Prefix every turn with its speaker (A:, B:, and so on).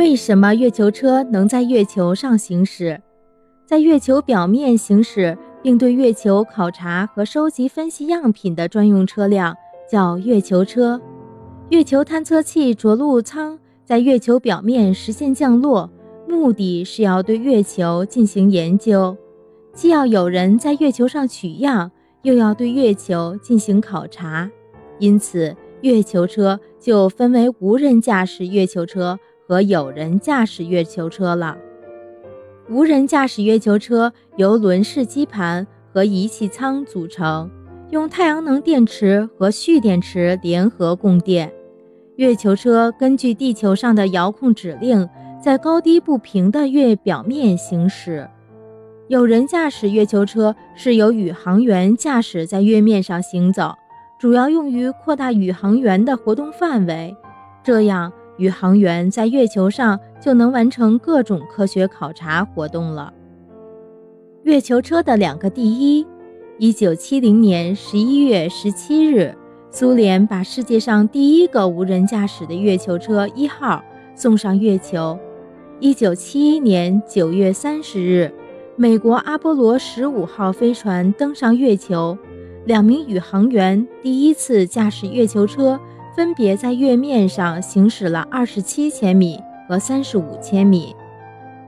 A: 为什么月球车能在月球上行驶？在月球表面行驶，并对月球考察和收集分析样品的专用车辆叫月球车。月球探测器着陆舱在月球表面实现降落，目的是要对月球进行研究，既要有人在月球上取样，又要对月球进行考察，因此。月球车就分为无人驾驶月球车和有人驾驶月球车了。无人驾驶月球车由轮式机盘和仪器舱组成，用太阳能电池和蓄电池联合供电。月球车根据地球上的遥控指令，在高低不平的月表面行驶。有人驾驶月球车是由宇航员驾驶在月面上行走。主要用于扩大宇航员的活动范围，这样宇航员在月球上就能完成各种科学考察活动了。月球车的两个第一：一九七零年十一月十七日，苏联把世界上第一个无人驾驶的月球车一号送上月球；一九七一年九月三十日，美国阿波罗十五号飞船登上月球。两名宇航员第一次驾驶月球车，分别在月面上行驶了二十七千米和三十五千米。